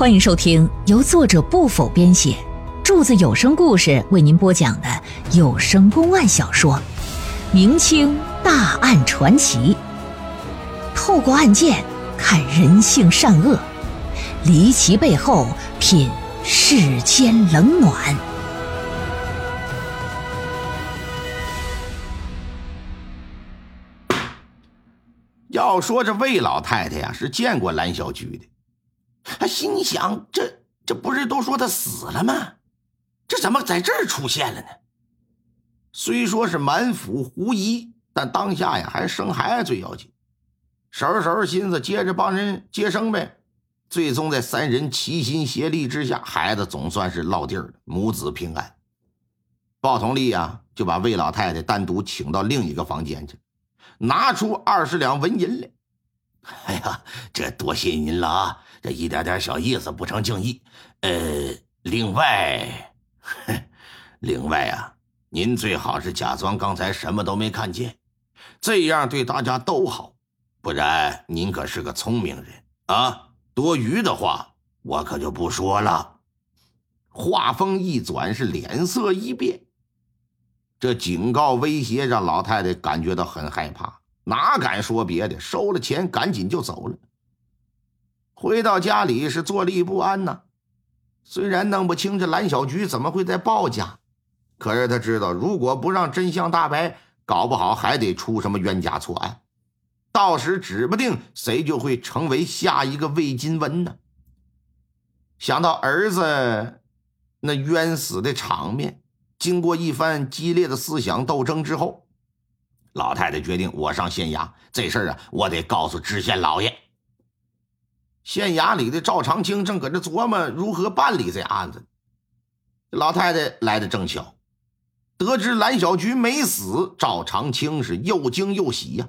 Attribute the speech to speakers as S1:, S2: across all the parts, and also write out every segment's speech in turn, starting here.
S1: 欢迎收听由作者不否编写，柱子有声故事为您播讲的有声公案小说《明清大案传奇》，透过案件看人性善恶，离奇背后品世间冷暖。
S2: 要说这魏老太太呀，是见过蓝小菊的。他心想：这这不是都说他死了吗？这怎么在这儿出现了呢？虽说是满腹狐疑，但当下呀，还是生孩子最要紧。收拾收拾心思，接着帮人接生呗。最终在三人齐心协力之下，孩子总算是落地了，母子平安。鲍同利呀，就把魏老太太单独请到另一个房间去，拿出二十两纹银来。哎呀，这多谢您了啊！这一点点小意思不成敬意。呃，另外，另外啊，您最好是假装刚才什么都没看见，这样对大家都好。不然您可是个聪明人啊，多余的话我可就不说了。话锋一转，是脸色一变。这警告威胁让老太太感觉到很害怕，哪敢说别的？收了钱，赶紧就走了。回到家里是坐立不安呐。虽然弄不清这蓝小菊怎么会在鲍家，可是他知道，如果不让真相大白，搞不好还得出什么冤假错案，到时指不定谁就会成为下一个魏金文呢。想到儿子那冤死的场面，经过一番激烈的思想斗争之后，老太太决定：我上县衙，这事儿啊，我得告诉知县老爷。县衙里的赵长青正搁这琢磨如何办理这案子，老太太来的正巧，得知蓝小菊没死，赵长青是又惊又喜呀，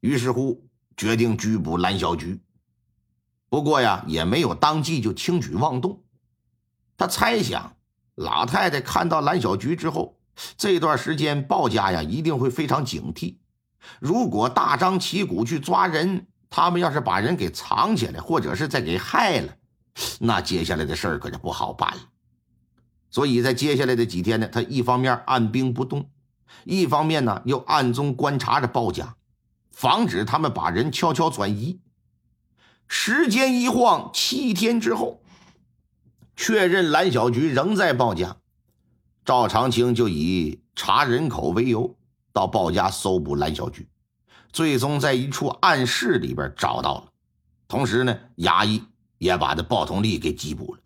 S2: 于是乎决定拘捕蓝小菊。不过呀，也没有当即就轻举妄动。他猜想，老太太看到蓝小菊之后，这段时间鲍家呀一定会非常警惕，如果大张旗鼓去抓人。他们要是把人给藏起来，或者是再给害了，那接下来的事儿可就不好办了。所以在接下来的几天呢，他一方面按兵不动，一方面呢又暗中观察着鲍家，防止他们把人悄悄转移。时间一晃，七天之后，确认蓝小菊仍在鲍家，赵长青就以查人口为由，到鲍家搜捕蓝小菊。最终在一处暗室里边找到了，同时呢，衙役也把这鲍同利给缉捕了。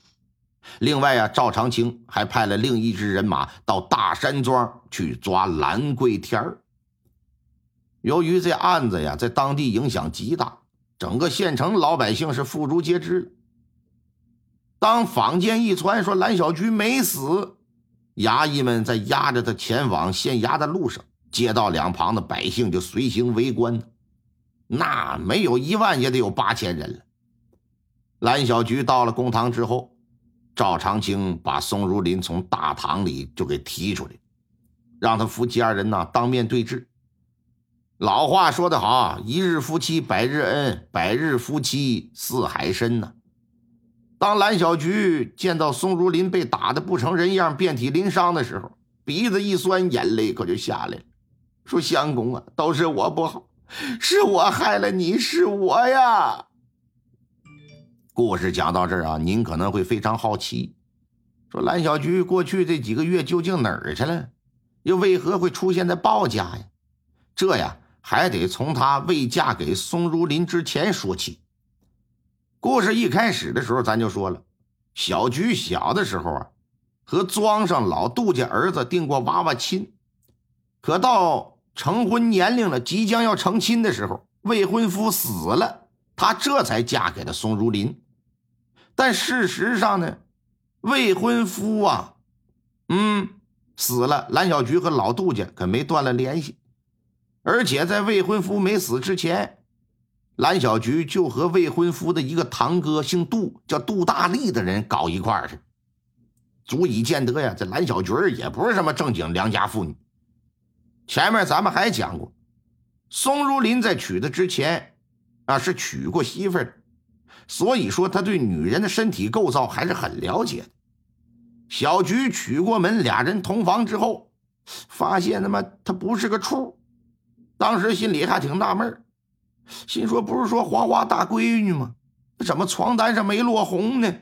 S2: 另外啊，赵长青还派了另一支人马到大山庄去抓兰桂天儿。由于这案子呀，在当地影响极大，整个县城老百姓是妇孺皆知。当坊间一传说蓝小菊没死，衙役们在押着他前往县衙的路上。街道两旁的百姓就随行围观，那没有一万也得有八千人了。蓝小菊到了公堂之后，赵长青把宋如林从大堂里就给提出来，让他夫妻二人呢当面对质。老话说得好，一日夫妻百日恩，百日夫妻似海深呐。当蓝小菊见到宋如林被打得不成人样、遍体鳞伤的时候，鼻子一酸，眼泪可就下来了。说相公啊，都是我不好，是我害了你，是我呀。故事讲到这儿啊，您可能会非常好奇，说蓝小菊过去这几个月究竟哪儿去了？又为何会出现在鲍家呀？这呀，还得从她未嫁给宋如林之前说起。故事一开始的时候，咱就说了，小菊小的时候啊，和庄上老杜家儿子定过娃娃亲，可到。成婚年龄了，即将要成亲的时候，未婚夫死了，她这才嫁给了宋如林。但事实上呢，未婚夫啊，嗯，死了，蓝小菊和老杜家可没断了联系。而且在未婚夫没死之前，蓝小菊就和未婚夫的一个堂哥，姓杜，叫杜大力的人搞一块儿去，足以见得呀，这蓝小菊也不是什么正经良家妇女。前面咱们还讲过，宋如林在娶她之前，啊是娶过媳妇儿，所以说他对女人的身体构造还是很了解的。小菊娶过门，俩人同房之后，发现他妈他不是个处，当时心里还挺纳闷心说不是说花花大闺女吗？怎么床单上没落红呢？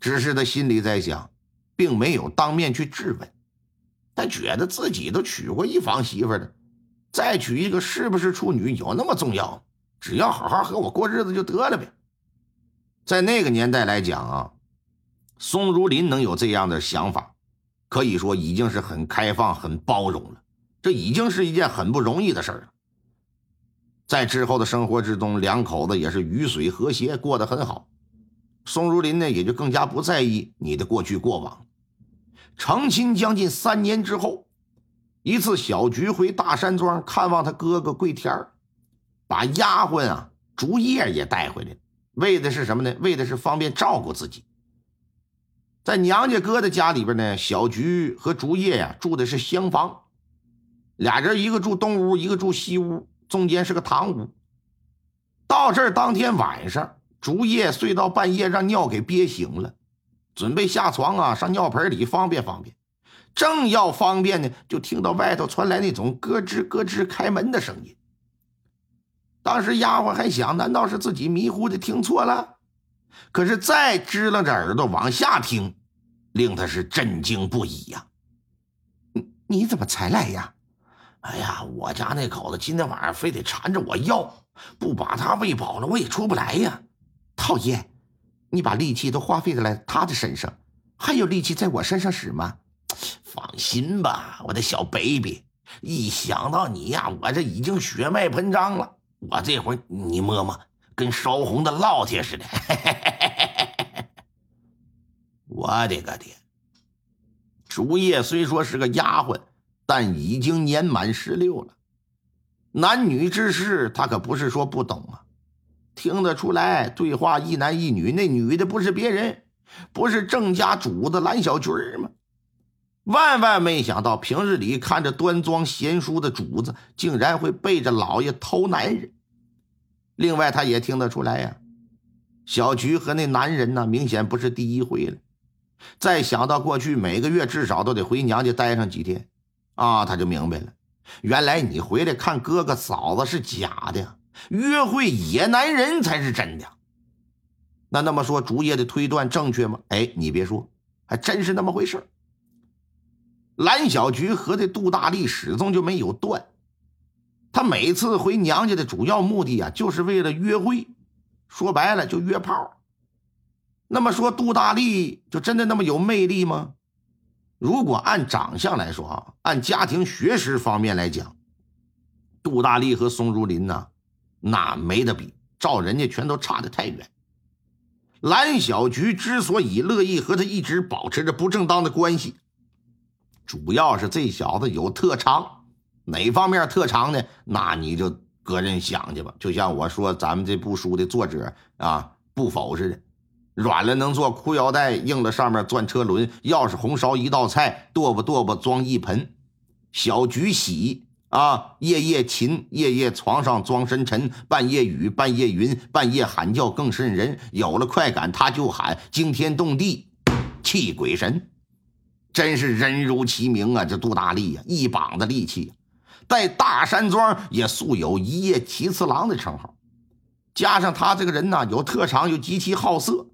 S2: 只是他心里在想，并没有当面去质问。他觉得自己都娶过一房媳妇了，再娶一个是不是处女有那么重要？只要好好和我过日子就得了呗。在那个年代来讲啊，宋如林能有这样的想法，可以说已经是很开放、很包容了。这已经是一件很不容易的事儿了。在之后的生活之中，两口子也是鱼水和谐，过得很好。宋如林呢，也就更加不在意你的过去过往。成亲将近三年之后，一次小菊回大山庄看望他哥哥桂田把丫鬟啊竹叶也带回来，为的是什么呢？为的是方便照顾自己。在娘家哥的家里边呢，小菊和竹叶呀住的是厢房，俩人一个住东屋，一个住西屋，中间是个堂屋。到这儿当天晚上，竹叶睡到半夜，让尿给憋醒了。准备下床啊，上尿盆里方便方便，正要方便呢，就听到外头传来那种咯吱咯吱开门的声音。当时丫鬟还想，难道是自己迷糊的听错了？可是再支棱着耳朵往下听，令他是震惊不已呀！你你怎么才来呀？哎呀，我家那口子今天晚上非得缠着我要，不把他喂饱了，我也出不来呀！讨厌。你把力气都花费在了他的身上，还有力气在我身上使吗？放心吧，我的小 baby，一想到你呀，我这已经血脉喷张了。我这会儿你摸摸，跟烧红的烙铁似的。我的个天！竹叶虽说是个丫鬟，但已经年满十六了，男女之事他可不是说不懂啊。听得出来，对话一男一女，那女的不是别人，不是郑家主子蓝小菊吗？万万没想到，平日里看着端庄贤淑的主子，竟然会背着老爷偷男人。另外，他也听得出来呀，小菊和那男人呢，明显不是第一回了。再想到过去每个月至少都得回娘家待上几天，啊，他就明白了，原来你回来看哥哥嫂子是假的。约会野男人才是真的，那那么说竹叶的推断正确吗？哎，你别说，还真是那么回事蓝小菊和这杜大力始终就没有断，他每次回娘家的主要目的啊，就是为了约会，说白了就约炮。那么说杜大力就真的那么有魅力吗？如果按长相来说啊，按家庭学识方面来讲，杜大力和宋如林呢？那没得比，照人家全都差得太远。蓝小菊之所以乐意和他一直保持着不正当的关系，主要是这小子有特长，哪方面特长呢？那你就个人想去吧。就像我说咱们这部书的作者啊，不否似的，软了能做裤腰带，硬了上面钻车轮，要是红烧一道菜，剁吧剁吧装一盆。小菊喜。啊，夜夜琴，夜夜床上装深沉，半夜雨，半夜云，半夜喊叫更瘆人。有了快感，他就喊惊天动地，气鬼神，真是人如其名啊！这杜大力呀，一膀子力气，在大山庄也素有一夜七次郎的称号。加上他这个人呢，有特长，又极其好色，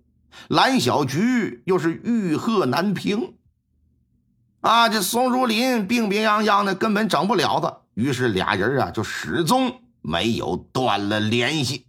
S2: 蓝小菊又是欲壑难平，啊，这宋如林病病殃殃的，根本整不了他。于是俩人啊，就始终没有断了联系。